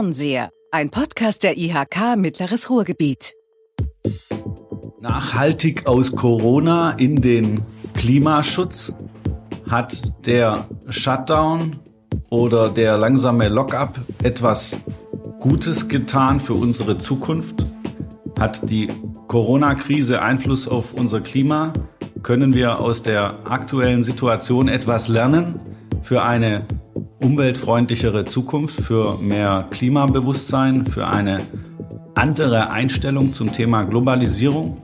Fernseher, ein Podcast der IHK Mittleres Ruhrgebiet. Nachhaltig aus Corona in den Klimaschutz hat der Shutdown oder der langsame Lockup etwas Gutes getan für unsere Zukunft? Hat die Corona-Krise Einfluss auf unser Klima? Können wir aus der aktuellen Situation etwas lernen für eine umweltfreundlichere Zukunft, für mehr Klimabewusstsein, für eine andere Einstellung zum Thema Globalisierung,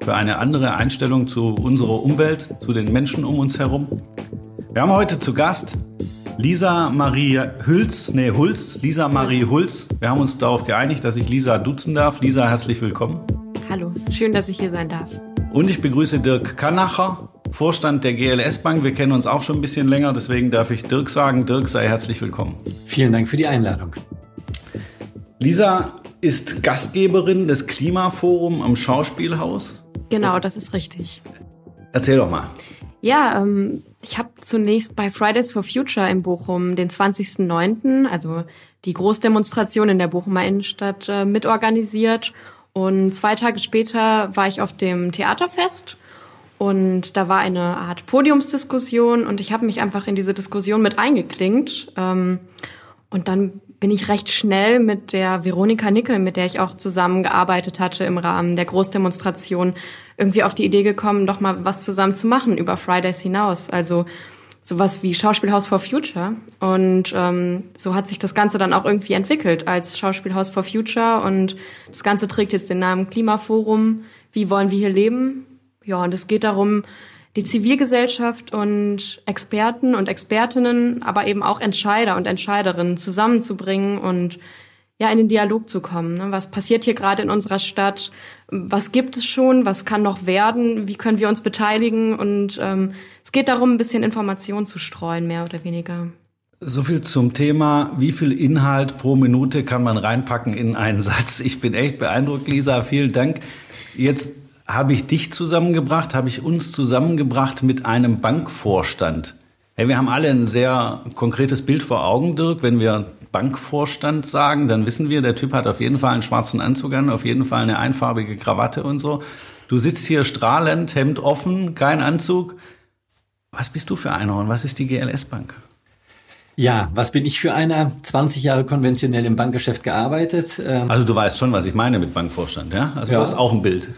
für eine andere Einstellung zu unserer Umwelt, zu den Menschen um uns herum. Wir haben heute zu Gast Lisa Marie Hülz, nee, Hulz, Lisa Marie Hulz. Wir haben uns darauf geeinigt, dass ich Lisa duzen darf. Lisa, herzlich willkommen. Hallo, schön, dass ich hier sein darf. Und ich begrüße Dirk Kanacher, Vorstand der GLS Bank. Wir kennen uns auch schon ein bisschen länger, deswegen darf ich Dirk sagen. Dirk, sei herzlich willkommen. Vielen Dank für die Einladung. Lisa ist Gastgeberin des Klimaforum am Schauspielhaus. Genau, das ist richtig. Erzähl doch mal. Ja, ähm, ich habe zunächst bei Fridays for Future in Bochum den 20.09., also die Großdemonstration in der Bochumer Innenstadt, äh, mitorganisiert. Und zwei Tage später war ich auf dem Theaterfest und da war eine Art Podiumsdiskussion und ich habe mich einfach in diese Diskussion mit eingeklinkt. Ähm, und dann bin ich recht schnell mit der Veronika Nickel, mit der ich auch zusammengearbeitet hatte im Rahmen der Großdemonstration, irgendwie auf die Idee gekommen, doch mal was zusammen zu machen über Fridays hinaus. Also sowas wie Schauspielhaus for Future. Und ähm, so hat sich das Ganze dann auch irgendwie entwickelt als Schauspielhaus for Future. Und das Ganze trägt jetzt den Namen Klimaforum. Wie wollen wir hier leben? Ja, und es geht darum, die Zivilgesellschaft und Experten und Expertinnen, aber eben auch Entscheider und Entscheiderinnen zusammenzubringen und ja, in den Dialog zu kommen. Ne? Was passiert hier gerade in unserer Stadt? Was gibt es schon? Was kann noch werden? Wie können wir uns beteiligen? Und ähm, es geht darum, ein bisschen Informationen zu streuen, mehr oder weniger. So viel zum Thema, wie viel Inhalt pro Minute kann man reinpacken in einen Satz. Ich bin echt beeindruckt, Lisa. Vielen Dank. Jetzt habe ich dich zusammengebracht, habe ich uns zusammengebracht mit einem Bankvorstand. Hey, wir haben alle ein sehr konkretes Bild vor Augen, Dirk. Wenn wir Bankvorstand sagen, dann wissen wir, der Typ hat auf jeden Fall einen schwarzen Anzug an, auf jeden Fall eine einfarbige Krawatte und so. Du sitzt hier strahlend, Hemd offen, kein Anzug. Was bist du für einer und was ist die GLS Bank? Ja, was bin ich für einer? 20 Jahre konventionell im Bankgeschäft gearbeitet. Ähm, also du weißt schon, was ich meine mit Bankvorstand, ja? Also ja. du hast auch ein Bild.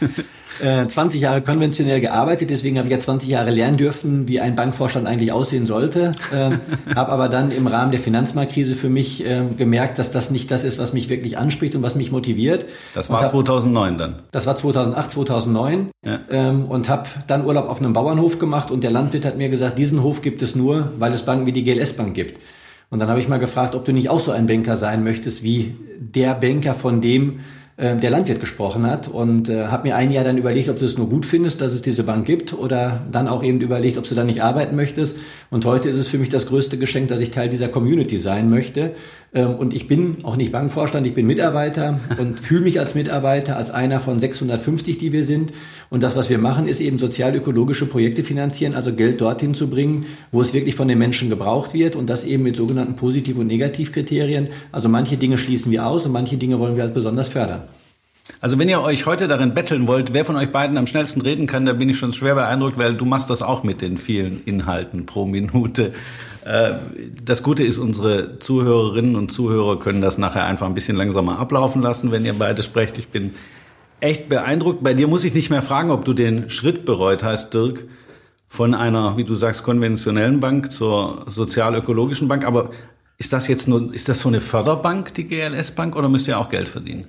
20 äh, Jahre konventionell gearbeitet, deswegen habe ich ja 20 Jahre lernen dürfen, wie ein Bankvorstand eigentlich aussehen sollte. Äh, habe aber dann im Rahmen der Finanzmarktkrise für mich äh, gemerkt, dass das nicht das ist, was mich wirklich anspricht und was mich motiviert. Das war hab, 2009 dann? Das war 2008, 2009 ja. ähm, und habe dann Urlaub auf einem Bauernhof gemacht und der Landwirt hat mir gesagt, diesen Hof gibt es nur, weil es Banken wie die GLS Bank gibt. Und dann habe ich mal gefragt, ob du nicht auch so ein Banker sein möchtest wie der Banker, von dem äh, der Landwirt gesprochen hat und äh, habe mir ein Jahr dann überlegt, ob du es nur gut findest, dass es diese Bank gibt oder dann auch eben überlegt, ob du da nicht arbeiten möchtest. Und heute ist es für mich das größte Geschenk, dass ich Teil dieser Community sein möchte. Ähm, und ich bin auch nicht Bankvorstand, ich bin Mitarbeiter und fühle mich als Mitarbeiter, als einer von 650, die wir sind. Und das, was wir machen, ist eben sozial-ökologische Projekte finanzieren, also Geld dorthin zu bringen, wo es wirklich von den Menschen gebraucht wird und das eben mit sogenannten Positiv- und Negativkriterien. Also manche Dinge schließen wir aus und manche Dinge wollen wir halt besonders fördern. Also wenn ihr euch heute darin betteln wollt, wer von euch beiden am schnellsten reden kann, da bin ich schon schwer beeindruckt, weil du machst das auch mit den vielen Inhalten pro Minute. Äh, das Gute ist, unsere Zuhörerinnen und Zuhörer können das nachher einfach ein bisschen langsamer ablaufen lassen, wenn ihr beide sprecht. Ich bin echt beeindruckt. Bei dir muss ich nicht mehr fragen, ob du den Schritt bereut hast, Dirk, von einer, wie du sagst, konventionellen Bank zur sozial-ökologischen Bank. Aber ist das jetzt nur, ist das so eine Förderbank, die GLS Bank, oder müsst ihr auch Geld verdienen?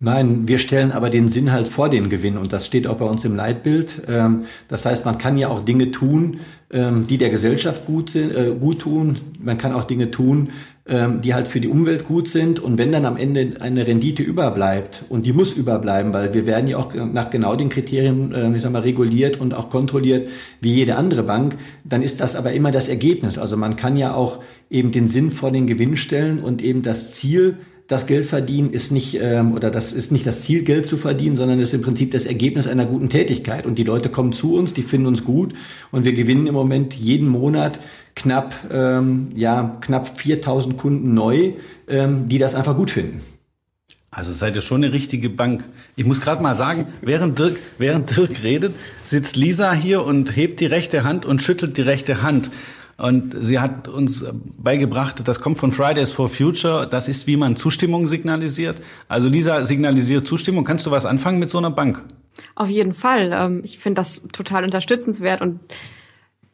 Nein, wir stellen aber den Sinn halt vor den Gewinn und das steht auch bei uns im Leitbild. Ähm, das heißt, man kann ja auch Dinge tun, ähm, die der Gesellschaft gut, sind, äh, gut tun. Man kann auch Dinge tun, ähm, die halt für die Umwelt gut sind. Und wenn dann am Ende eine Rendite überbleibt, und die muss überbleiben, weil wir werden ja auch nach genau den Kriterien, ich sag mal, reguliert und auch kontrolliert wie jede andere Bank, dann ist das aber immer das Ergebnis. Also man kann ja auch eben den Sinn vor den Gewinn stellen und eben das Ziel das Geld verdienen ist nicht, ähm, oder das ist nicht das Ziel, Geld zu verdienen, sondern ist im Prinzip das Ergebnis einer guten Tätigkeit. Und die Leute kommen zu uns, die finden uns gut und wir gewinnen im Moment jeden Monat knapp, ähm, ja, knapp 4000 Kunden neu, ähm, die das einfach gut finden. Also seid ihr schon eine richtige Bank. Ich muss gerade mal sagen, während Dirk, während Dirk redet, sitzt Lisa hier und hebt die rechte Hand und schüttelt die rechte Hand. Und sie hat uns beigebracht, das kommt von Fridays for Future, das ist, wie man Zustimmung signalisiert. Also Lisa signalisiert Zustimmung. Kannst du was anfangen mit so einer Bank? Auf jeden Fall. Ähm, ich finde das total unterstützenswert. Und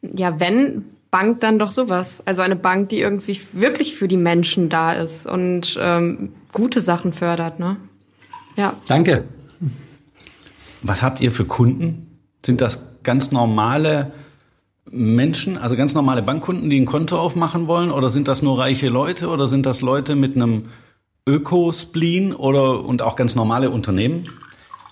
ja, wenn Bank dann doch sowas. Also eine Bank, die irgendwie wirklich für die Menschen da ist und ähm, gute Sachen fördert. Ne? Ja. Danke. Was habt ihr für Kunden? Sind das ganz normale Menschen, also ganz normale Bankkunden, die ein Konto aufmachen wollen? Oder sind das nur reiche Leute? Oder sind das Leute mit einem Öko-Spleen oder und auch ganz normale Unternehmen?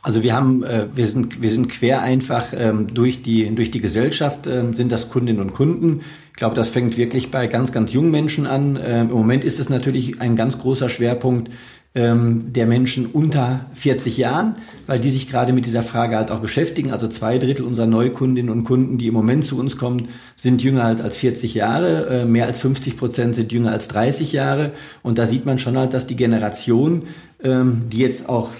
Also wir haben, äh, wir sind, wir sind quer einfach ähm, durch die durch die Gesellschaft ähm, sind das Kundinnen und Kunden. Ich glaube, das fängt wirklich bei ganz ganz jungen Menschen an. Ähm, Im Moment ist es natürlich ein ganz großer Schwerpunkt ähm, der Menschen unter 40 Jahren, weil die sich gerade mit dieser Frage halt auch beschäftigen. Also zwei Drittel unserer Neukundinnen und Kunden, die im Moment zu uns kommen, sind jünger halt als 40 Jahre. Äh, mehr als 50 Prozent sind jünger als 30 Jahre. Und da sieht man schon halt, dass die Generation, ähm, die jetzt auch,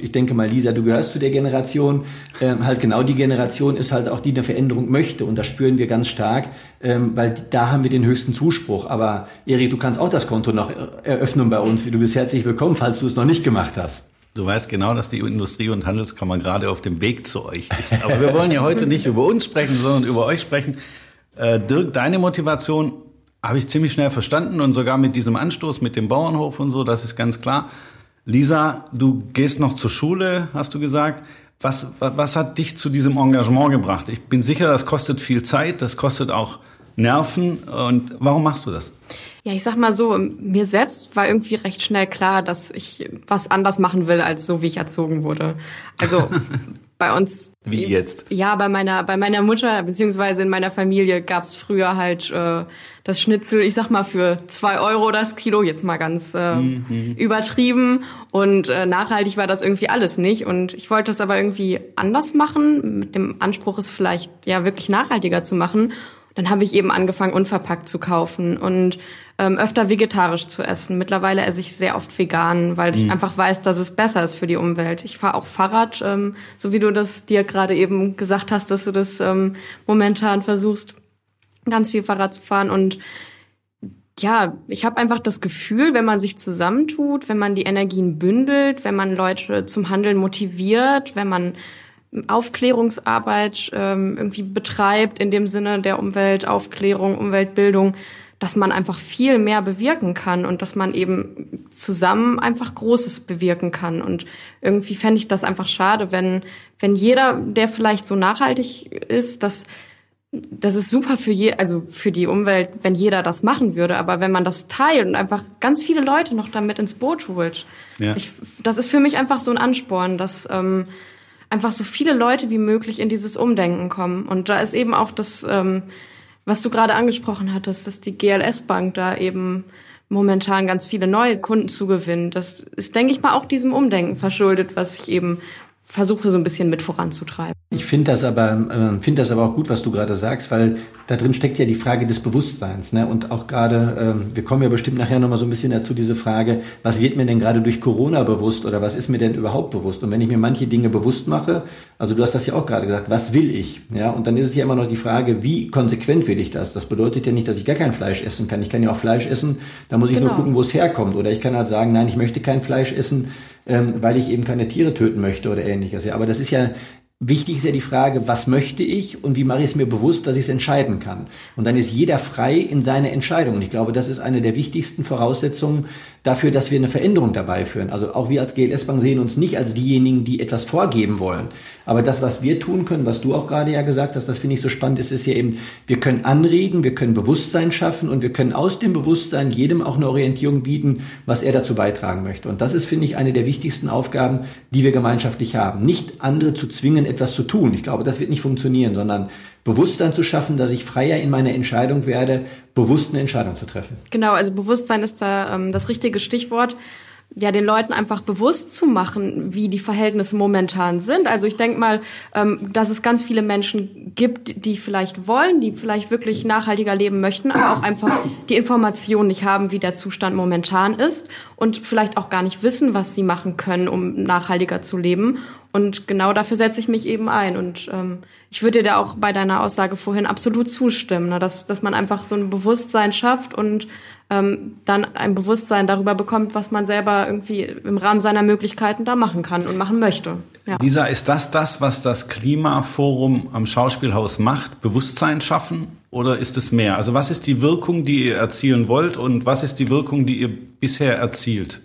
ich denke mal, Lisa, du gehörst zu der Generation, ähm, halt genau die Generation ist halt auch die, die eine Veränderung möchte. Und das spüren wir ganz stark, ähm, weil da haben wir den höchsten Zuspruch. Aber Erik, du kannst auch das Konto noch eröffnen bei uns. Du bist herzlich willkommen, falls du es noch nicht gemacht hast. Du weißt genau, dass die Industrie- und Handelskammer gerade auf dem Weg zu euch ist. Aber wir wollen ja heute nicht über uns sprechen, sondern über euch sprechen. Äh, Dirk, deine Motivation habe ich ziemlich schnell verstanden und sogar mit diesem Anstoß mit dem Bauernhof und so, das ist ganz klar. Lisa, du gehst noch zur Schule, hast du gesagt. Was, was, hat dich zu diesem Engagement gebracht? Ich bin sicher, das kostet viel Zeit, das kostet auch Nerven. Und warum machst du das? Ja, ich sag mal so, mir selbst war irgendwie recht schnell klar, dass ich was anders machen will, als so wie ich erzogen wurde. Also bei uns. Wie jetzt? Ja, bei meiner, bei meiner Mutter, beziehungsweise in meiner Familie gab's früher halt äh, das Schnitzel, ich sag mal, für zwei Euro das Kilo, jetzt mal ganz äh, mhm. übertrieben. Und äh, nachhaltig war das irgendwie alles nicht. Und ich wollte es aber irgendwie anders machen, mit dem Anspruch, es vielleicht ja wirklich nachhaltiger zu machen. Dann habe ich eben angefangen, unverpackt zu kaufen und ähm, öfter vegetarisch zu essen. Mittlerweile esse ich sehr oft vegan, weil ich mhm. einfach weiß, dass es besser ist für die Umwelt. Ich fahre auch Fahrrad, ähm, so wie du das dir gerade eben gesagt hast, dass du das ähm, momentan versuchst, ganz viel Fahrrad zu fahren. Und ja, ich habe einfach das Gefühl, wenn man sich zusammentut, wenn man die Energien bündelt, wenn man Leute zum Handeln motiviert, wenn man Aufklärungsarbeit ähm, irgendwie betreibt in dem Sinne der Umweltaufklärung, Umweltbildung, dass man einfach viel mehr bewirken kann und dass man eben zusammen einfach Großes bewirken kann. Und irgendwie fände ich das einfach schade, wenn, wenn jeder, der vielleicht so nachhaltig ist, dass das ist super für je, also für die Umwelt, wenn jeder das machen würde. Aber wenn man das teilt und einfach ganz viele Leute noch damit ins Boot holt, ja. ich, das ist für mich einfach so ein Ansporn, dass ähm, einfach so viele Leute wie möglich in dieses Umdenken kommen. Und da ist eben auch das, ähm, was du gerade angesprochen hattest, dass die GLS Bank da eben momentan ganz viele neue Kunden zugewinnt. Das ist, denke ich mal, auch diesem Umdenken verschuldet, was ich eben versuche so ein bisschen mit voranzutreiben. Ich finde das aber äh, finde das aber auch gut, was du gerade sagst, weil da drin steckt ja die Frage des Bewusstseins, ne? Und auch gerade, äh, wir kommen ja bestimmt nachher noch mal so ein bisschen dazu diese Frage, was wird mir denn gerade durch Corona bewusst oder was ist mir denn überhaupt bewusst? Und wenn ich mir manche Dinge bewusst mache, also du hast das ja auch gerade gesagt, was will ich? Ja, und dann ist es ja immer noch die Frage, wie konsequent will ich das? Das bedeutet ja nicht, dass ich gar kein Fleisch essen kann. Ich kann ja auch Fleisch essen, da muss ich genau. nur gucken, wo es herkommt. Oder ich kann halt sagen, nein, ich möchte kein Fleisch essen, ähm, weil ich eben keine Tiere töten möchte oder ähnliches. Ja, aber das ist ja Wichtig ist ja die Frage, was möchte ich und wie mache ich es mir bewusst, dass ich es entscheiden kann. Und dann ist jeder frei in seiner Entscheidung. Und ich glaube, das ist eine der wichtigsten Voraussetzungen dafür, dass wir eine Veränderung dabei führen. Also auch wir als GLS Bank sehen uns nicht als diejenigen, die etwas vorgeben wollen. Aber das, was wir tun können, was du auch gerade ja gesagt hast, das finde ich so spannend, ist, ist ja eben, wir können anregen, wir können Bewusstsein schaffen und wir können aus dem Bewusstsein jedem auch eine Orientierung bieten, was er dazu beitragen möchte. Und das ist, finde ich, eine der wichtigsten Aufgaben, die wir gemeinschaftlich haben. Nicht andere zu zwingen, etwas zu tun. Ich glaube, das wird nicht funktionieren, sondern Bewusstsein zu schaffen, dass ich freier in meiner Entscheidung werde, bewusst eine Entscheidung zu treffen. Genau, also Bewusstsein ist da ähm, das richtige Stichwort. Ja, den Leuten einfach bewusst zu machen, wie die Verhältnisse momentan sind. Also ich denke mal, ähm, dass es ganz viele Menschen gibt, die vielleicht wollen, die vielleicht wirklich nachhaltiger leben möchten, aber auch einfach die Information nicht haben, wie der Zustand momentan ist und vielleicht auch gar nicht wissen, was sie machen können, um nachhaltiger zu leben. Und genau dafür setze ich mich eben ein. Und ähm, ich würde dir da auch bei deiner Aussage vorhin absolut zustimmen, ne? dass, dass man einfach so ein Bewusstsein schafft und ähm, dann ein Bewusstsein darüber bekommt, was man selber irgendwie im Rahmen seiner Möglichkeiten da machen kann und machen möchte. Ja. Lisa, ist das das, was das Klimaforum am Schauspielhaus macht? Bewusstsein schaffen oder ist es mehr? Also was ist die Wirkung, die ihr erzielen wollt und was ist die Wirkung, die ihr bisher erzielt?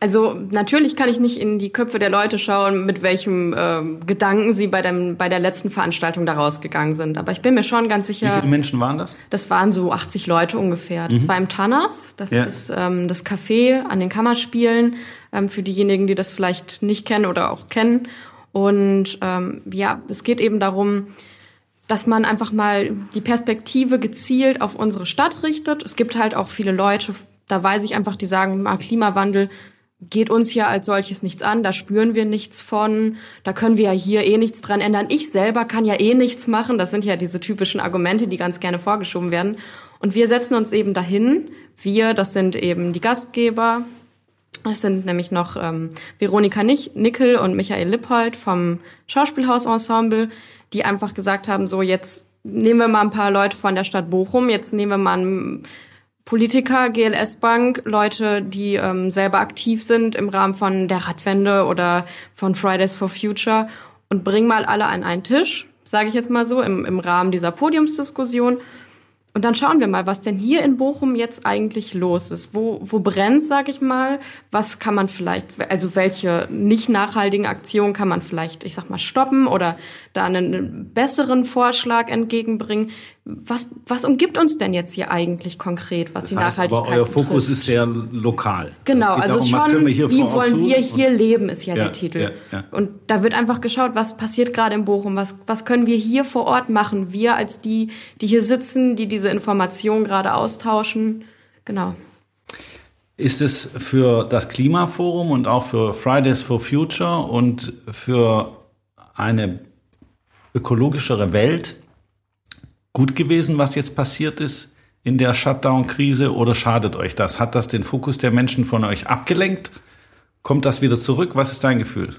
Also natürlich kann ich nicht in die Köpfe der Leute schauen, mit welchem äh, Gedanken sie bei, dem, bei der letzten Veranstaltung da rausgegangen sind. Aber ich bin mir schon ganz sicher. Wie viele Menschen waren das? Das waren so 80 Leute ungefähr. Das mhm. war im Tannas. Das ja. ist ähm, das Café an den Kammerspielen. Ähm, für diejenigen, die das vielleicht nicht kennen oder auch kennen. Und ähm, ja, es geht eben darum, dass man einfach mal die Perspektive gezielt auf unsere Stadt richtet. Es gibt halt auch viele Leute, da weiß ich einfach, die sagen, ah, Klimawandel geht uns ja als solches nichts an, da spüren wir nichts von, da können wir ja hier eh nichts dran ändern. Ich selber kann ja eh nichts machen. Das sind ja diese typischen Argumente, die ganz gerne vorgeschoben werden. Und wir setzen uns eben dahin. Wir, das sind eben die Gastgeber. Das sind nämlich noch ähm, Veronika Nickel und Michael Lippold vom Schauspielhausensemble, die einfach gesagt haben, so jetzt nehmen wir mal ein paar Leute von der Stadt Bochum, jetzt nehmen wir mal ein Politiker, GLS Bank, Leute, die ähm, selber aktiv sind im Rahmen von der Radwende oder von Fridays for Future und bringen mal alle an einen Tisch, sage ich jetzt mal so, im, im Rahmen dieser Podiumsdiskussion und dann schauen wir mal, was denn hier in Bochum jetzt eigentlich los ist. Wo, wo brennt, sag ich mal? Was kann man vielleicht, also welche nicht nachhaltigen Aktionen kann man vielleicht, ich sag mal, stoppen oder da einen besseren Vorschlag entgegenbringen? Was, was umgibt uns denn jetzt hier eigentlich konkret, was das die heißt, Nachhaltigkeit Aber euer Fokus ist sehr lokal. Genau, also darum, schon, wie wollen wir hier leben, ist ja, ja der Titel. Ja, ja. Und da wird einfach geschaut, was passiert gerade in Bochum, was, was können wir hier vor Ort machen, wir als die, die hier sitzen, die diese Informationen gerade austauschen. Genau. Ist es für das Klimaforum und auch für Fridays for Future und für eine ökologischere Welt gut gewesen, was jetzt passiert ist in der Shutdown-Krise oder schadet euch das? Hat das den Fokus der Menschen von euch abgelenkt? Kommt das wieder zurück? Was ist dein Gefühl?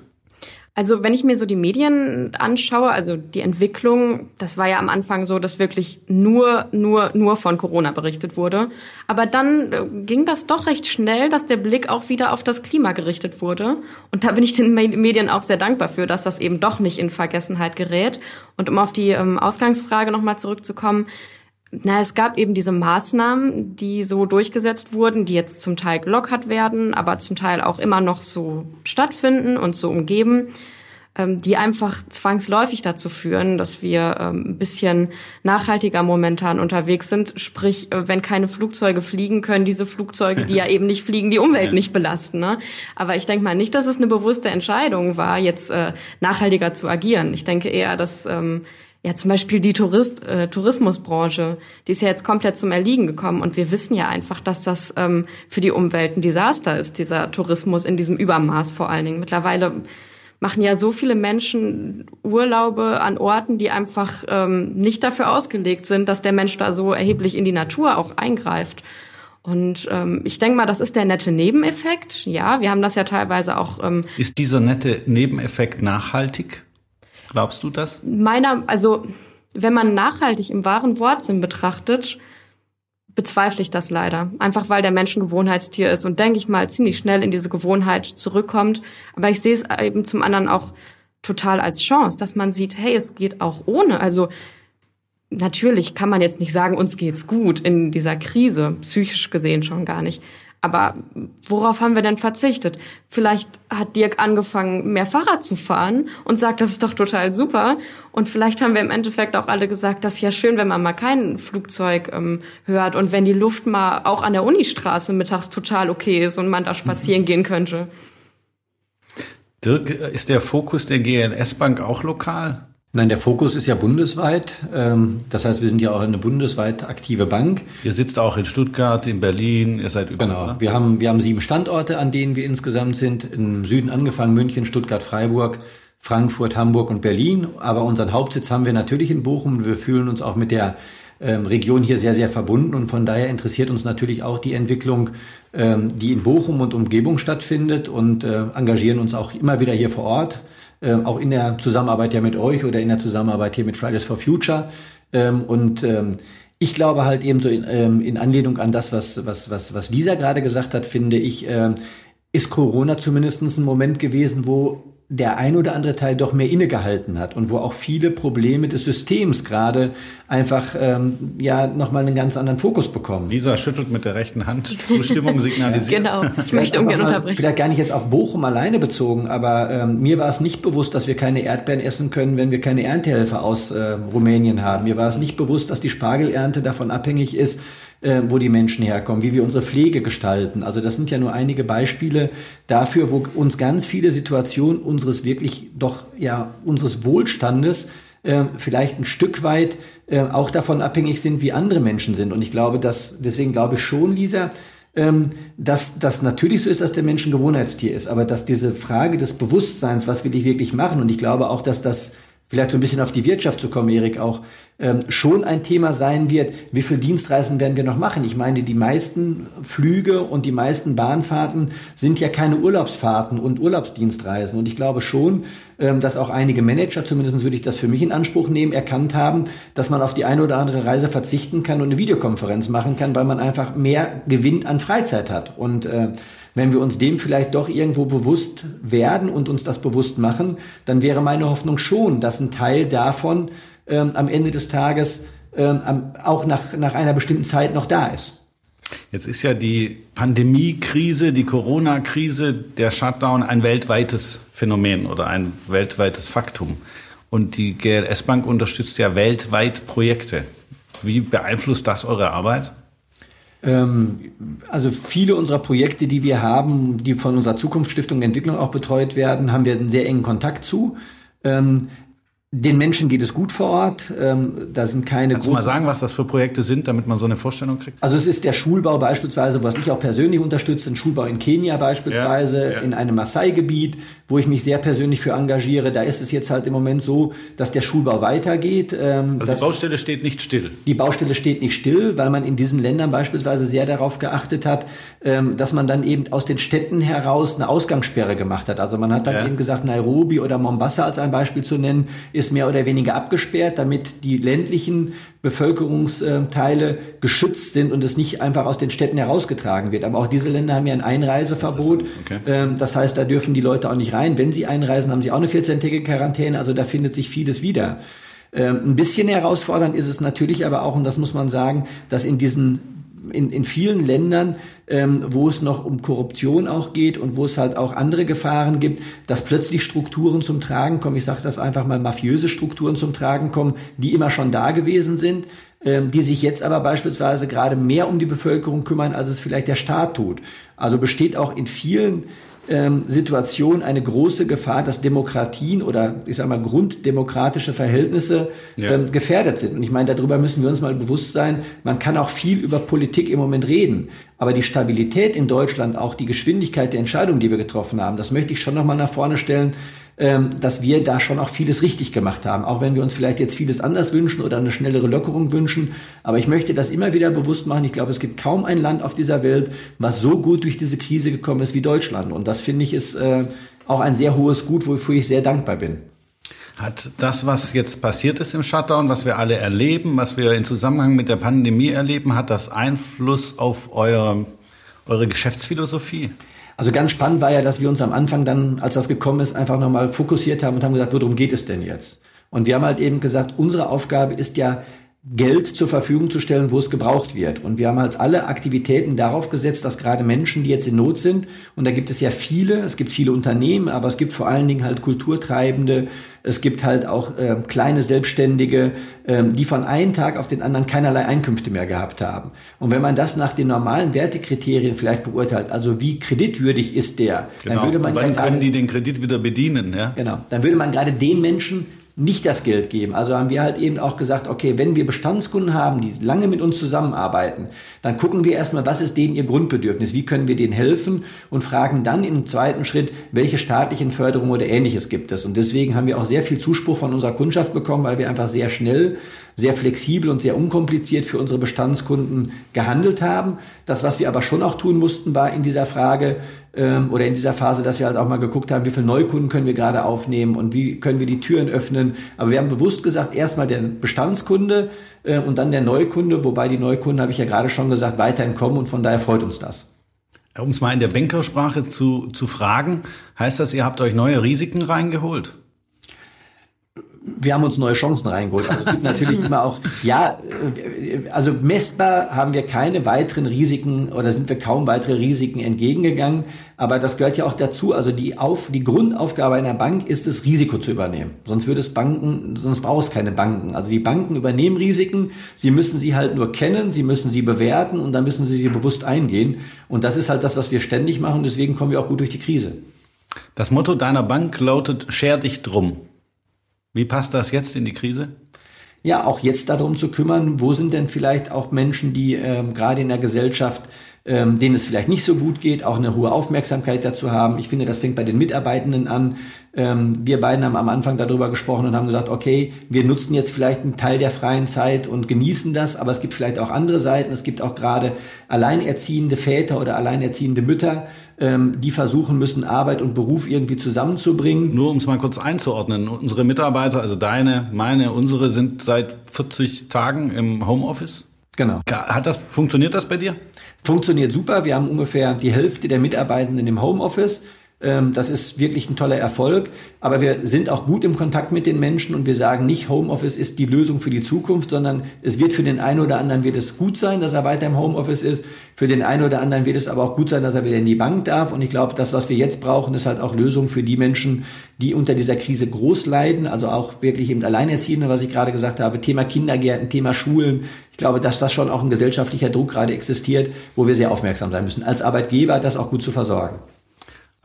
Also wenn ich mir so die Medien anschaue, also die Entwicklung, das war ja am Anfang so, dass wirklich nur, nur, nur von Corona berichtet wurde. Aber dann äh, ging das doch recht schnell, dass der Blick auch wieder auf das Klima gerichtet wurde. Und da bin ich den Medien auch sehr dankbar für, dass das eben doch nicht in Vergessenheit gerät. Und um auf die ähm, Ausgangsfrage nochmal zurückzukommen, na, es gab eben diese Maßnahmen, die so durchgesetzt wurden, die jetzt zum Teil gelockert werden, aber zum Teil auch immer noch so stattfinden und so umgeben, ähm, die einfach zwangsläufig dazu führen, dass wir ähm, ein bisschen nachhaltiger momentan unterwegs sind. Sprich, äh, wenn keine Flugzeuge fliegen, können diese Flugzeuge, die ja eben nicht fliegen, die Umwelt nicht belasten. Ne? Aber ich denke mal nicht, dass es eine bewusste Entscheidung war, jetzt äh, nachhaltiger zu agieren. Ich denke eher, dass ähm, ja zum Beispiel die Tourist, äh, Tourismusbranche, die ist ja jetzt komplett zum Erliegen gekommen und wir wissen ja einfach, dass das ähm, für die Umwelt ein Desaster ist, dieser Tourismus in diesem Übermaß vor allen Dingen. Mittlerweile machen ja so viele Menschen Urlaube an Orten, die einfach ähm, nicht dafür ausgelegt sind, dass der Mensch da so erheblich in die Natur auch eingreift. Und ähm, ich denke mal, das ist der nette Nebeneffekt. Ja, wir haben das ja teilweise auch. Ähm, ist dieser nette Nebeneffekt nachhaltig? Glaubst du das? Meiner, also wenn man nachhaltig im wahren Wortsinn betrachtet, bezweifle ich das leider. Einfach weil der Mensch ein Gewohnheitstier ist und denke ich mal ziemlich schnell in diese Gewohnheit zurückkommt. Aber ich sehe es eben zum anderen auch total als Chance, dass man sieht, hey, es geht auch ohne. Also natürlich kann man jetzt nicht sagen, uns geht's gut in dieser Krise, psychisch gesehen schon gar nicht. Aber worauf haben wir denn verzichtet? Vielleicht hat Dirk angefangen, mehr Fahrrad zu fahren und sagt, das ist doch total super. Und vielleicht haben wir im Endeffekt auch alle gesagt, das ist ja schön, wenn man mal kein Flugzeug ähm, hört und wenn die Luft mal auch an der Unistraße mittags total okay ist und man da spazieren mhm. gehen könnte. Dirk, ist der Fokus der GLS Bank auch lokal? Nein, der Fokus ist ja bundesweit. Ähm, das heißt, wir sind ja auch eine bundesweit aktive Bank. Ihr sitzt auch in Stuttgart, in Berlin, ihr seid überall. Genau. Wir haben, wir haben sieben Standorte, an denen wir insgesamt sind. Im Süden angefangen, München, Stuttgart, Freiburg, Frankfurt, Hamburg und Berlin. Aber unseren Hauptsitz haben wir natürlich in Bochum. Wir fühlen uns auch mit der ähm, Region hier sehr, sehr verbunden und von daher interessiert uns natürlich auch die Entwicklung, ähm, die in Bochum und Umgebung stattfindet und äh, engagieren uns auch immer wieder hier vor Ort ähm, auch in der Zusammenarbeit ja mit euch oder in der Zusammenarbeit hier mit Fridays for Future. Ähm, und ähm, ich glaube halt eben so in, ähm, in Anlehnung an das, was, was, was, was Lisa gerade gesagt hat, finde ich, ähm, ist Corona zumindest ein Moment gewesen, wo der ein oder andere Teil doch mehr innegehalten hat und wo auch viele Probleme des Systems gerade einfach ähm, ja nochmal einen ganz anderen Fokus bekommen. Lisa schüttelt mit der rechten Hand Zustimmung signalisiert. genau, ich möchte ungern unterbrechen. Vielleicht gar nicht jetzt auf Bochum alleine bezogen, aber ähm, mir war es nicht bewusst, dass wir keine Erdbeeren essen können, wenn wir keine Erntehelfer aus äh, Rumänien haben. Mir war es nicht bewusst, dass die Spargelernte davon abhängig ist, äh, wo die Menschen herkommen, wie wir unsere Pflege gestalten. Also das sind ja nur einige Beispiele dafür, wo uns ganz viele Situationen unseres wirklich doch ja unseres Wohlstandes äh, vielleicht ein Stück weit äh, auch davon abhängig sind, wie andere Menschen sind. Und ich glaube, dass deswegen glaube ich schon, Lisa, ähm, dass das natürlich so ist, dass der Mensch ein Gewohnheitstier ist, aber dass diese Frage des Bewusstseins, was will ich wirklich machen, und ich glaube auch, dass das vielleicht so ein bisschen auf die Wirtschaft zu kommen, Erik, auch ähm, schon ein Thema sein wird, wie viel Dienstreisen werden wir noch machen? Ich meine, die meisten Flüge und die meisten Bahnfahrten sind ja keine Urlaubsfahrten und Urlaubsdienstreisen. Und ich glaube schon, ähm, dass auch einige Manager, zumindest würde ich das für mich in Anspruch nehmen, erkannt haben, dass man auf die eine oder andere Reise verzichten kann und eine Videokonferenz machen kann, weil man einfach mehr Gewinn an Freizeit hat. Und äh, wenn wir uns dem vielleicht doch irgendwo bewusst werden und uns das bewusst machen, dann wäre meine Hoffnung schon, dass ein Teil davon ähm, am Ende des Tages ähm, auch nach, nach einer bestimmten Zeit noch da ist. Jetzt ist ja die Pandemiekrise, die Corona-Krise, der Shutdown ein weltweites Phänomen oder ein weltweites Faktum. Und die GLS Bank unterstützt ja weltweit Projekte. Wie beeinflusst das eure Arbeit? Ähm, also viele unserer Projekte, die wir haben, die von unserer Zukunftsstiftung Entwicklung auch betreut werden, haben wir einen sehr engen Kontakt zu. Den Menschen geht es gut vor Ort. Ähm, da sind keine Kannst du mal sagen, was das für Projekte sind, damit man so eine Vorstellung kriegt? Also es ist der Schulbau beispielsweise, was ich auch persönlich unterstütze, ein Schulbau in Kenia beispielsweise, ja, ja. in einem Maasai-Gebiet, wo ich mich sehr persönlich für engagiere. Da ist es jetzt halt im Moment so, dass der Schulbau weitergeht. Ähm, also die Baustelle steht nicht still. Die Baustelle steht nicht still, weil man in diesen Ländern beispielsweise sehr darauf geachtet hat, ähm, dass man dann eben aus den Städten heraus eine Ausgangssperre gemacht hat. Also man hat dann ja. eben gesagt, Nairobi oder Mombasa als ein Beispiel zu nennen, ist mehr oder weniger abgesperrt, damit die ländlichen Bevölkerungsteile geschützt sind und es nicht einfach aus den Städten herausgetragen wird. Aber auch diese Länder haben ja ein Einreiseverbot. Okay. Ähm, das heißt, da dürfen die Leute auch nicht rein. Wenn sie einreisen, haben sie auch eine 14-tägige Quarantäne. Also da findet sich vieles wieder. Ähm, ein bisschen herausfordernd ist es natürlich aber auch, und das muss man sagen, dass in diesen in, in vielen Ländern, ähm, wo es noch um Korruption auch geht und wo es halt auch andere Gefahren gibt, dass plötzlich Strukturen zum Tragen kommen. Ich sage das einfach mal, mafiöse Strukturen zum Tragen kommen, die immer schon da gewesen sind, ähm, die sich jetzt aber beispielsweise gerade mehr um die Bevölkerung kümmern, als es vielleicht der Staat tut. Also besteht auch in vielen Situation eine große Gefahr, dass Demokratien oder ich sage mal grunddemokratische Verhältnisse ja. ähm, gefährdet sind. Und ich meine, darüber müssen wir uns mal bewusst sein. Man kann auch viel über Politik im Moment reden, aber die Stabilität in Deutschland, auch die Geschwindigkeit der Entscheidungen, die wir getroffen haben, das möchte ich schon noch mal nach vorne stellen ähm, dass wir da schon auch vieles richtig gemacht haben. Auch wenn wir uns vielleicht jetzt vieles anders wünschen oder eine schnellere Lockerung wünschen. Aber ich möchte das immer wieder bewusst machen. Ich glaube, es gibt kaum ein Land auf dieser Welt, was so gut durch diese Krise gekommen ist wie Deutschland. Und das finde ich ist äh, auch ein sehr hohes Gut, wofür ich sehr dankbar bin. Hat das, was jetzt passiert ist im Shutdown, was wir alle erleben, was wir in Zusammenhang mit der Pandemie erleben, hat das Einfluss auf eure, eure Geschäftsphilosophie? Also ganz spannend war ja, dass wir uns am Anfang dann, als das gekommen ist, einfach nochmal fokussiert haben und haben gesagt, worum geht es denn jetzt? Und wir haben halt eben gesagt, unsere Aufgabe ist ja, Geld zur Verfügung zu stellen, wo es gebraucht wird. Und wir haben halt alle Aktivitäten darauf gesetzt, dass gerade Menschen, die jetzt in Not sind, und da gibt es ja viele, es gibt viele Unternehmen, aber es gibt vor allen Dingen halt Kulturtreibende, es gibt halt auch äh, kleine Selbstständige, äh, die von einem Tag auf den anderen keinerlei Einkünfte mehr gehabt haben. Und wenn man das nach den normalen Wertekriterien vielleicht beurteilt, also wie kreditwürdig ist der, genau. dann würde man und wann können die den Kredit wieder bedienen, ja? Genau, dann würde man gerade den Menschen nicht das Geld geben. Also haben wir halt eben auch gesagt, okay, wenn wir Bestandskunden haben, die lange mit uns zusammenarbeiten, dann gucken wir erstmal, was ist denen ihr Grundbedürfnis, wie können wir denen helfen und fragen dann im zweiten Schritt, welche staatlichen Förderungen oder ähnliches gibt es. Und deswegen haben wir auch sehr viel Zuspruch von unserer Kundschaft bekommen, weil wir einfach sehr schnell, sehr flexibel und sehr unkompliziert für unsere Bestandskunden gehandelt haben. Das, was wir aber schon auch tun mussten, war in dieser Frage, ähm, oder in dieser Phase, dass wir halt auch mal geguckt haben, wie viele Neukunden können wir gerade aufnehmen und wie können wir die Türen öffnen. Aber wir haben bewusst gesagt, erstmal der Bestandskunde äh, und dann der Neukunde, wobei die Neukunden, habe ich ja gerade schon gesagt, weiterhin kommen und von daher freut uns das. Um es mal in der Bankersprache zu, zu fragen, heißt das, ihr habt euch neue Risiken reingeholt? Wir haben uns neue Chancen reingeholt. Also es gibt natürlich immer auch, ja, also messbar haben wir keine weiteren Risiken oder sind wir kaum weitere Risiken entgegengegangen. Aber das gehört ja auch dazu. Also die, Auf, die Grundaufgabe einer Bank ist es, Risiko zu übernehmen. Sonst würde es Banken, sonst braucht es keine Banken. Also die Banken übernehmen Risiken. Sie müssen sie halt nur kennen, sie müssen sie bewerten und dann müssen sie sie bewusst eingehen. Und das ist halt das, was wir ständig machen. Deswegen kommen wir auch gut durch die Krise. Das Motto deiner Bank lautet, scher dich drum. Wie passt das jetzt in die Krise? Ja, auch jetzt darum zu kümmern, wo sind denn vielleicht auch Menschen, die ähm, gerade in der Gesellschaft ähm, denen es vielleicht nicht so gut geht, auch eine hohe Aufmerksamkeit dazu haben. Ich finde, das fängt bei den Mitarbeitenden an. Ähm, wir beiden haben am Anfang darüber gesprochen und haben gesagt, okay, wir nutzen jetzt vielleicht einen Teil der freien Zeit und genießen das, aber es gibt vielleicht auch andere Seiten. Es gibt auch gerade alleinerziehende Väter oder alleinerziehende Mütter, ähm, die versuchen müssen, Arbeit und Beruf irgendwie zusammenzubringen. Nur um es mal kurz einzuordnen, unsere Mitarbeiter, also deine, meine, unsere, sind seit 40 Tagen im Homeoffice. Genau. Hat das, funktioniert das bei dir? Funktioniert super. Wir haben ungefähr die Hälfte der Mitarbeitenden im Homeoffice. Ähm, das ist wirklich ein toller Erfolg. Aber wir sind auch gut im Kontakt mit den Menschen und wir sagen nicht, Homeoffice ist die Lösung für die Zukunft, sondern es wird für den einen oder anderen wird es gut sein, dass er weiter im Homeoffice ist. Für den einen oder anderen wird es aber auch gut sein, dass er wieder in die Bank darf. Und ich glaube, das, was wir jetzt brauchen, ist halt auch Lösung für die Menschen, die unter dieser Krise groß leiden. Also auch wirklich eben Alleinerziehende, was ich gerade gesagt habe. Thema Kindergärten, Thema Schulen. Ich glaube, dass das schon auch ein gesellschaftlicher Druck gerade existiert, wo wir sehr aufmerksam sein müssen. Als Arbeitgeber das auch gut zu versorgen.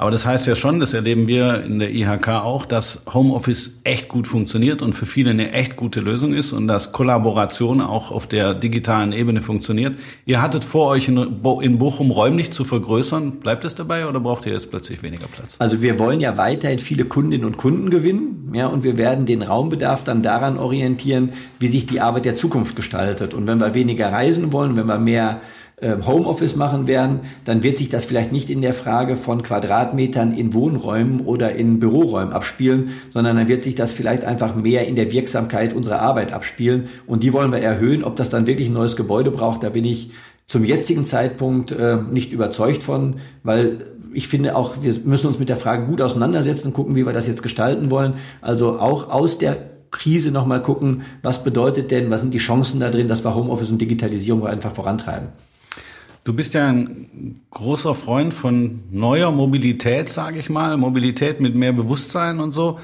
Aber das heißt ja schon, das erleben wir in der IHK auch, dass Homeoffice echt gut funktioniert und für viele eine echt gute Lösung ist und dass Kollaboration auch auf der digitalen Ebene funktioniert. Ihr hattet vor, euch in Bochum räumlich zu vergrößern. Bleibt es dabei oder braucht ihr jetzt plötzlich weniger Platz? Also wir wollen ja weiterhin viele Kundinnen und Kunden gewinnen, ja, und wir werden den Raumbedarf dann daran orientieren, wie sich die Arbeit der Zukunft gestaltet. Und wenn wir weniger reisen wollen, wenn wir mehr Homeoffice machen werden, dann wird sich das vielleicht nicht in der Frage von Quadratmetern in Wohnräumen oder in Büroräumen abspielen, sondern dann wird sich das vielleicht einfach mehr in der Wirksamkeit unserer Arbeit abspielen. Und die wollen wir erhöhen. Ob das dann wirklich ein neues Gebäude braucht, da bin ich zum jetzigen Zeitpunkt äh, nicht überzeugt von, weil ich finde auch, wir müssen uns mit der Frage gut auseinandersetzen, gucken, wie wir das jetzt gestalten wollen. Also auch aus der Krise nochmal gucken, was bedeutet denn, was sind die Chancen da drin, dass wir Homeoffice und Digitalisierung einfach vorantreiben. Du bist ja ein großer Freund von neuer Mobilität, sage ich mal, Mobilität mit mehr Bewusstsein und so.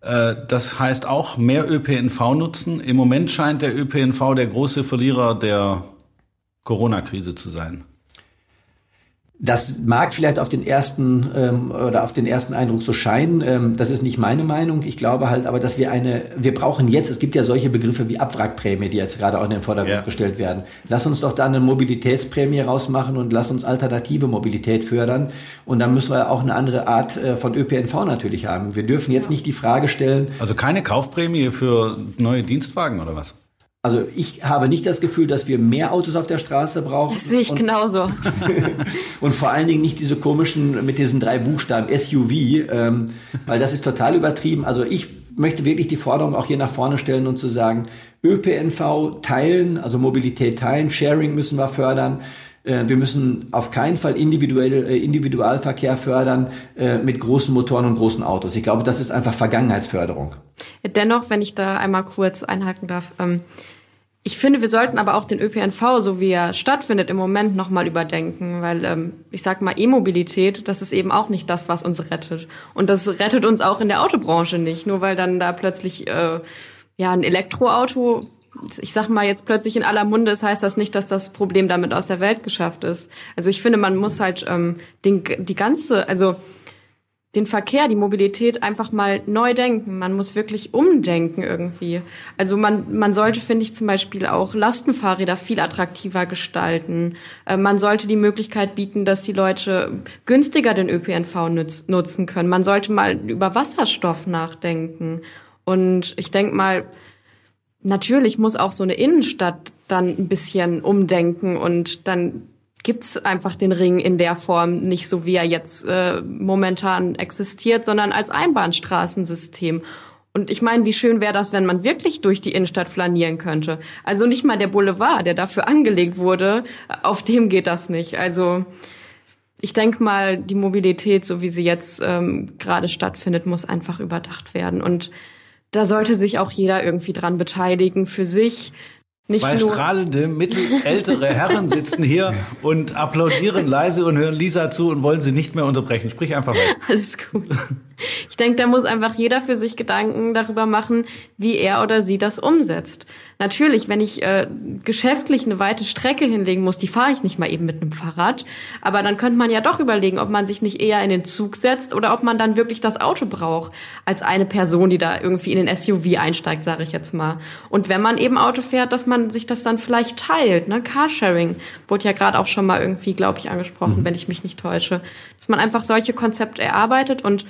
Äh, das heißt auch mehr ÖPNV nutzen. Im Moment scheint der ÖPNV der große Verlierer der Corona-Krise zu sein. Das mag vielleicht auf den ersten ähm, oder auf den ersten Eindruck so scheinen. Ähm, das ist nicht meine Meinung. Ich glaube halt aber, dass wir eine, wir brauchen jetzt, es gibt ja solche Begriffe wie Abwrackprämie, die jetzt gerade auch in den Vordergrund ja. gestellt werden. Lass uns doch da eine Mobilitätsprämie rausmachen und lass uns alternative Mobilität fördern. Und dann müssen wir auch eine andere Art äh, von ÖPNV natürlich haben. Wir dürfen jetzt nicht die Frage stellen. Also keine Kaufprämie für neue Dienstwagen oder was? Also ich habe nicht das Gefühl, dass wir mehr Autos auf der Straße brauchen. Das sehe ich und, genauso. und vor allen Dingen nicht diese komischen mit diesen drei Buchstaben SUV, ähm, weil das ist total übertrieben. Also ich möchte wirklich die Forderung auch hier nach vorne stellen und zu sagen, ÖPNV teilen, also Mobilität teilen, Sharing müssen wir fördern. Äh, wir müssen auf keinen Fall individuell, äh, Individualverkehr fördern äh, mit großen Motoren und großen Autos. Ich glaube, das ist einfach Vergangenheitsförderung. Dennoch, wenn ich da einmal kurz einhaken darf, ähm ich finde, wir sollten aber auch den ÖPNV, so wie er stattfindet, im Moment nochmal überdenken, weil ähm, ich sag mal, E-Mobilität, das ist eben auch nicht das, was uns rettet. Und das rettet uns auch in der Autobranche nicht, nur weil dann da plötzlich äh, ja ein Elektroauto, ich sag mal jetzt plötzlich in aller Munde ist, heißt das nicht, dass das Problem damit aus der Welt geschafft ist. Also ich finde, man muss halt ähm, den, die ganze, also den Verkehr, die Mobilität einfach mal neu denken. Man muss wirklich umdenken irgendwie. Also man, man sollte, finde ich, zum Beispiel auch Lastenfahrräder viel attraktiver gestalten. Äh, man sollte die Möglichkeit bieten, dass die Leute günstiger den ÖPNV nutz, nutzen können. Man sollte mal über Wasserstoff nachdenken. Und ich denke mal, natürlich muss auch so eine Innenstadt dann ein bisschen umdenken und dann gibt's einfach den Ring in der Form nicht so, wie er jetzt äh, momentan existiert, sondern als Einbahnstraßensystem. Und ich meine, wie schön wäre das, wenn man wirklich durch die Innenstadt flanieren könnte. Also nicht mal der Boulevard, der dafür angelegt wurde, auf dem geht das nicht. Also ich denke mal, die Mobilität, so wie sie jetzt ähm, gerade stattfindet, muss einfach überdacht werden. Und da sollte sich auch jeder irgendwie dran beteiligen für sich, nicht Zwei nur strahlende, mittelältere Herren sitzen hier und applaudieren leise und hören Lisa zu und wollen sie nicht mehr unterbrechen. Sprich einfach weiter. Alles gut. Ich denke, da muss einfach jeder für sich Gedanken darüber machen, wie er oder sie das umsetzt. Natürlich, wenn ich äh, geschäftlich eine weite Strecke hinlegen muss, die fahre ich nicht mal eben mit einem Fahrrad. Aber dann könnte man ja doch überlegen, ob man sich nicht eher in den Zug setzt oder ob man dann wirklich das Auto braucht als eine Person, die da irgendwie in den SUV einsteigt, sage ich jetzt mal. Und wenn man eben Auto fährt, dass man sich das dann vielleicht teilt. Ne? Carsharing wurde ja gerade auch schon mal irgendwie, glaube ich, angesprochen, mhm. wenn ich mich nicht täusche. Dass man einfach solche Konzepte erarbeitet und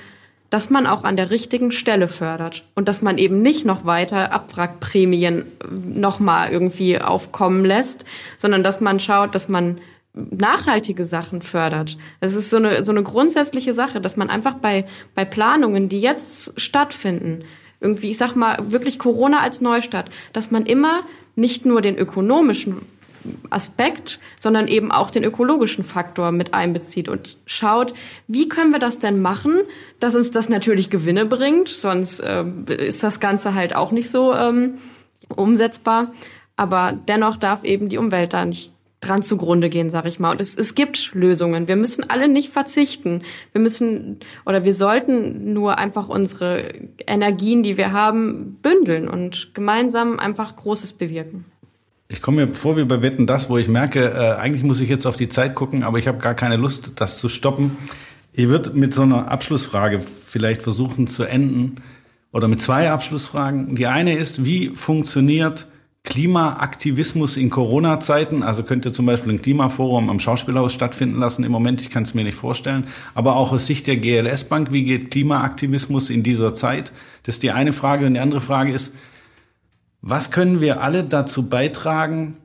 dass man auch an der richtigen Stelle fördert und dass man eben nicht noch weiter Abwrackprämien äh, nochmal irgendwie aufkommen lässt, sondern dass man schaut, dass man nachhaltige Sachen fördert. Das ist so eine, so eine grundsätzliche Sache, dass man einfach bei, bei Planungen, die jetzt stattfinden, irgendwie, ich sag mal, wirklich Corona als Neustart, dass man immer nicht nur den ökonomischen Aspekt, sondern eben auch den ökologischen Faktor mit einbezieht und schaut, wie können wir das denn machen, dass uns das natürlich Gewinne bringt, sonst äh, ist das Ganze halt auch nicht so ähm, umsetzbar. Aber dennoch darf eben die Umwelt da nicht dran zugrunde gehen, sag ich mal. Und es, es gibt Lösungen. Wir müssen alle nicht verzichten. Wir müssen oder wir sollten nur einfach unsere Energien, die wir haben, bündeln und gemeinsam einfach Großes bewirken. Ich komme mir vor wie bei Wetten das, wo ich merke, äh, eigentlich muss ich jetzt auf die Zeit gucken, aber ich habe gar keine Lust, das zu stoppen. Ich würde mit so einer Abschlussfrage vielleicht versuchen zu enden oder mit zwei Abschlussfragen. Die eine ist, wie funktioniert Klimaaktivismus in Corona-Zeiten? Also könnte zum Beispiel ein Klimaforum am Schauspielhaus stattfinden lassen im Moment, ich kann es mir nicht vorstellen. Aber auch aus Sicht der GLS Bank, wie geht Klimaaktivismus in dieser Zeit? Das ist die eine Frage. Und die andere Frage ist, was können wir alle dazu beitragen,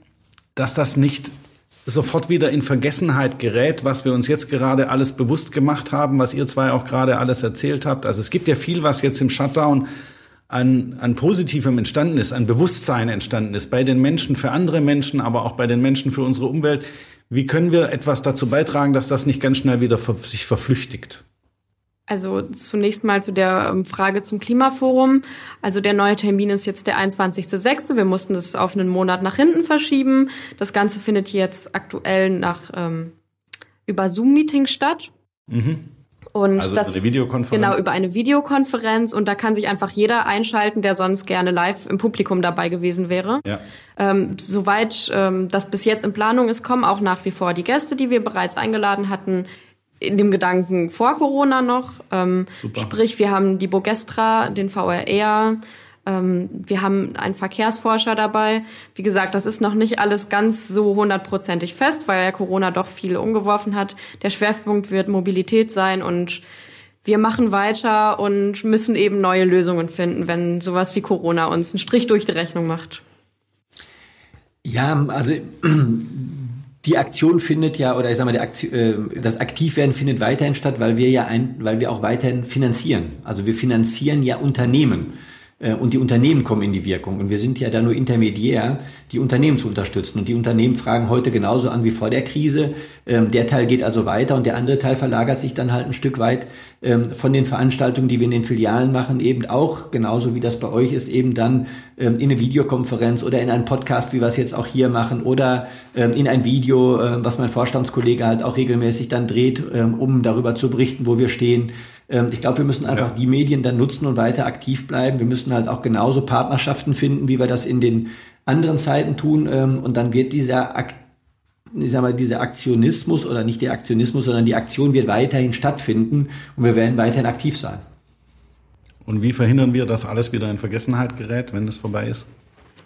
dass das nicht sofort wieder in Vergessenheit gerät, was wir uns jetzt gerade alles bewusst gemacht haben, was ihr zwei auch gerade alles erzählt habt. Also es gibt ja viel, was jetzt im Shutdown an, an Positivem entstanden ist, an Bewusstsein entstanden ist, bei den Menschen für andere Menschen, aber auch bei den Menschen für unsere Umwelt. Wie können wir etwas dazu beitragen, dass das nicht ganz schnell wieder sich verflüchtigt? Also zunächst mal zu der ähm, Frage zum Klimaforum. Also der neue Termin ist jetzt der 21.06. Wir mussten das auf einen Monat nach hinten verschieben. Das Ganze findet jetzt aktuell nach ähm, über Zoom-Meetings statt. Mhm. Und also das, eine Videokonferenz? Genau, über eine Videokonferenz. Und da kann sich einfach jeder einschalten, der sonst gerne live im Publikum dabei gewesen wäre. Ja. Ähm, soweit ähm, das bis jetzt in Planung ist, kommen auch nach wie vor die Gäste, die wir bereits eingeladen hatten, in dem Gedanken vor Corona noch. Ähm, sprich, wir haben die Bogestra, den VRR, ähm, wir haben einen Verkehrsforscher dabei. Wie gesagt, das ist noch nicht alles ganz so hundertprozentig fest, weil ja Corona doch viel umgeworfen hat. Der Schwerpunkt wird Mobilität sein und wir machen weiter und müssen eben neue Lösungen finden, wenn sowas wie Corona uns einen Strich durch die Rechnung macht. Ja, also die Aktion findet ja, oder ich sag mal, Aktion, äh, das Aktivwerden findet weiterhin statt, weil wir ja ein, weil wir auch weiterhin finanzieren. Also wir finanzieren ja Unternehmen. Äh, und die Unternehmen kommen in die Wirkung. Und wir sind ja da nur Intermediär, die Unternehmen zu unterstützen. Und die Unternehmen fragen heute genauso an wie vor der Krise. Ähm, der Teil geht also weiter und der andere Teil verlagert sich dann halt ein Stück weit ähm, von den Veranstaltungen, die wir in den Filialen machen, eben auch, genauso wie das bei euch ist, eben dann ähm, in eine Videokonferenz oder in einen Podcast, wie wir es jetzt auch hier machen, oder in ein Video, was mein Vorstandskollege halt auch regelmäßig dann dreht, um darüber zu berichten, wo wir stehen. Ähm, ich glaube, wir müssen einfach ja. die Medien dann nutzen und weiter aktiv bleiben. Wir müssen halt auch genauso Partnerschaften finden, wie wir das in den anderen Zeiten tun. Ähm, und dann wird dieser Akt ich sag mal, dieser Aktionismus oder nicht der Aktionismus, sondern die Aktion wird weiterhin stattfinden und wir werden weiterhin aktiv sein. Und wie verhindern wir, dass alles wieder in Vergessenheit gerät, wenn es vorbei ist?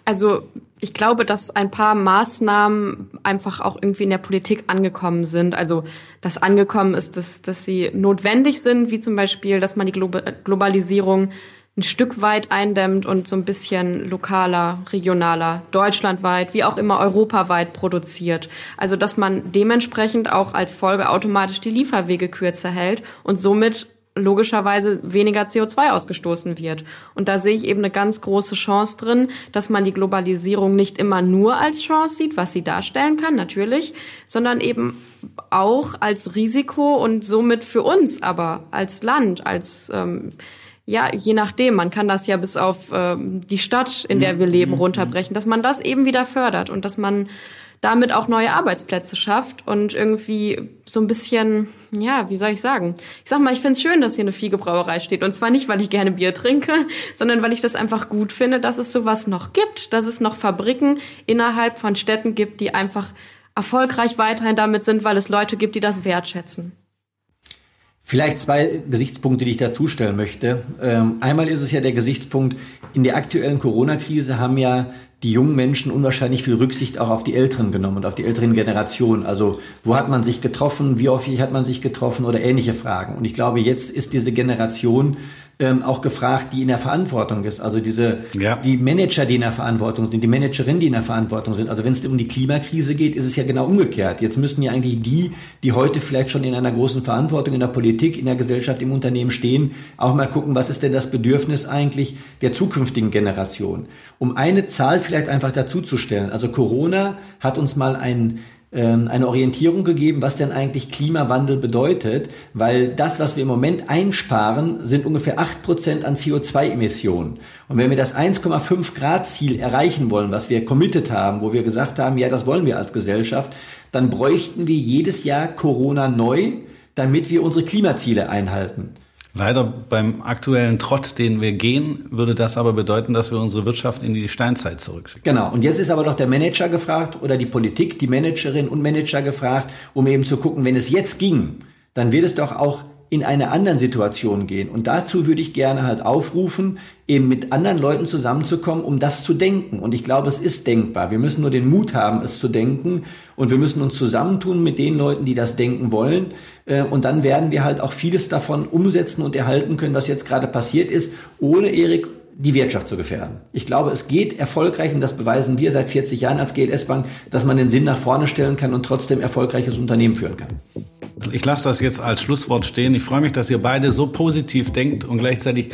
Also ich glaube, dass ein paar Maßnahmen einfach auch irgendwie in der Politik angekommen sind. Also dass angekommen ist, dass, dass sie notwendig sind, wie zum Beispiel, dass man die Globalisierung ein Stück weit eindämmt und so ein bisschen lokaler, regionaler, deutschlandweit, wie auch immer europaweit produziert. Also dass man dementsprechend auch als Folge automatisch die Lieferwege kürzer hält und somit logischerweise weniger CO2 ausgestoßen wird. Und da sehe ich eben eine ganz große Chance drin, dass man die Globalisierung nicht immer nur als Chance sieht, was sie darstellen kann, natürlich, sondern eben auch als Risiko und somit für uns aber als Land, als ähm, ja, je nachdem, man kann das ja bis auf ähm, die Stadt, in der wir leben, mhm. runterbrechen, dass man das eben wieder fördert und dass man damit auch neue Arbeitsplätze schafft und irgendwie so ein bisschen, ja, wie soll ich sagen? Ich sag mal, ich finde es schön, dass hier eine Fiegebrauerei steht. Und zwar nicht, weil ich gerne Bier trinke, sondern weil ich das einfach gut finde, dass es sowas noch gibt, dass es noch Fabriken innerhalb von Städten gibt, die einfach erfolgreich weiterhin damit sind, weil es Leute gibt, die das wertschätzen. Vielleicht zwei Gesichtspunkte, die ich dazustellen möchte. Ähm, einmal ist es ja der Gesichtspunkt, in der aktuellen Corona-Krise haben ja die jungen Menschen unwahrscheinlich viel Rücksicht auch auf die Älteren genommen und auf die älteren Generationen. Also wo hat man sich getroffen, wie häufig hat man sich getroffen oder ähnliche Fragen. Und ich glaube, jetzt ist diese Generation ähm, auch gefragt, die in der Verantwortung ist. Also diese ja. die Manager, die in der Verantwortung sind, die Managerinnen, die in der Verantwortung sind. Also wenn es um die Klimakrise geht, ist es ja genau umgekehrt. Jetzt müssen ja eigentlich die, die heute vielleicht schon in einer großen Verantwortung in der Politik, in der Gesellschaft, im Unternehmen stehen, auch mal gucken, was ist denn das Bedürfnis eigentlich der zukünftigen Generation. Um eine Zahl vielleicht einfach dazuzustellen. Also Corona hat uns mal ein ähm, eine Orientierung gegeben, was denn eigentlich Klimawandel bedeutet, weil das, was wir im Moment einsparen, sind ungefähr acht Prozent an CO2-Emissionen. Und wenn wir das 1,5 Grad Ziel erreichen wollen, was wir committed haben, wo wir gesagt haben, ja, das wollen wir als Gesellschaft, dann bräuchten wir jedes Jahr Corona neu, damit wir unsere Klimaziele einhalten. Leider beim aktuellen Trott, den wir gehen, würde das aber bedeuten, dass wir unsere Wirtschaft in die Steinzeit zurückschicken. Genau. Und jetzt ist aber doch der Manager gefragt oder die Politik, die Managerin und Manager gefragt, um eben zu gucken, wenn es jetzt ging, dann wird es doch auch in einer anderen Situation gehen. Und dazu würde ich gerne halt aufrufen, eben mit anderen Leuten zusammenzukommen, um das zu denken. Und ich glaube, es ist denkbar. Wir müssen nur den Mut haben, es zu denken. Und wir müssen uns zusammentun mit den Leuten, die das denken wollen. Äh, und dann werden wir halt auch vieles davon umsetzen und erhalten können, was jetzt gerade passiert ist, ohne Erik die Wirtschaft zu gefährden. Ich glaube, es geht erfolgreich, und das beweisen wir seit 40 Jahren als GLS Bank, dass man den Sinn nach vorne stellen kann und trotzdem erfolgreiches Unternehmen führen kann. Ich lasse das jetzt als Schlusswort stehen. Ich freue mich, dass ihr beide so positiv denkt und gleichzeitig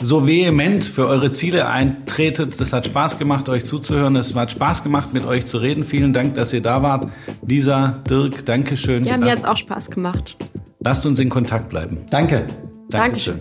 so vehement für eure Ziele eintretet. Das hat Spaß gemacht, euch zuzuhören. Es hat Spaß gemacht, mit euch zu reden. Vielen Dank, dass ihr da wart. Lisa, Dirk, Dankeschön. Ja, mir hat es auch Spaß gemacht. Lasst uns in Kontakt bleiben. Danke. Dankeschön. Dankeschön.